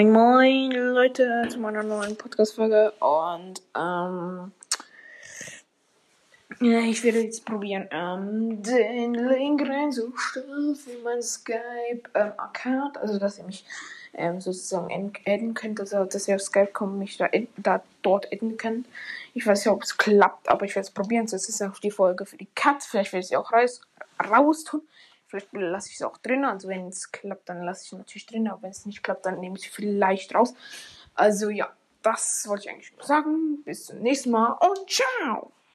Leute zu meiner neuen Podcast-Folge und ähm, ja, ich werde jetzt probieren, ähm, den Link reinzustellen für mein Skype-Account, ähm, also dass ihr mich ähm, sozusagen adden könnt, also dass ihr auf Skype kommt, mich da, da dort adden könnt. Ich weiß nicht, ob es klappt, aber ich werde es probieren. So, es ist auch die Folge für die Cut. Vielleicht werde ich sie auch raus, raus tun. Vielleicht lasse ich es auch drin. Also wenn es klappt, dann lasse ich es natürlich drin. Aber wenn es nicht klappt, dann nehme ich sie vielleicht raus. Also ja, das wollte ich eigentlich nur sagen. Bis zum nächsten Mal und ciao!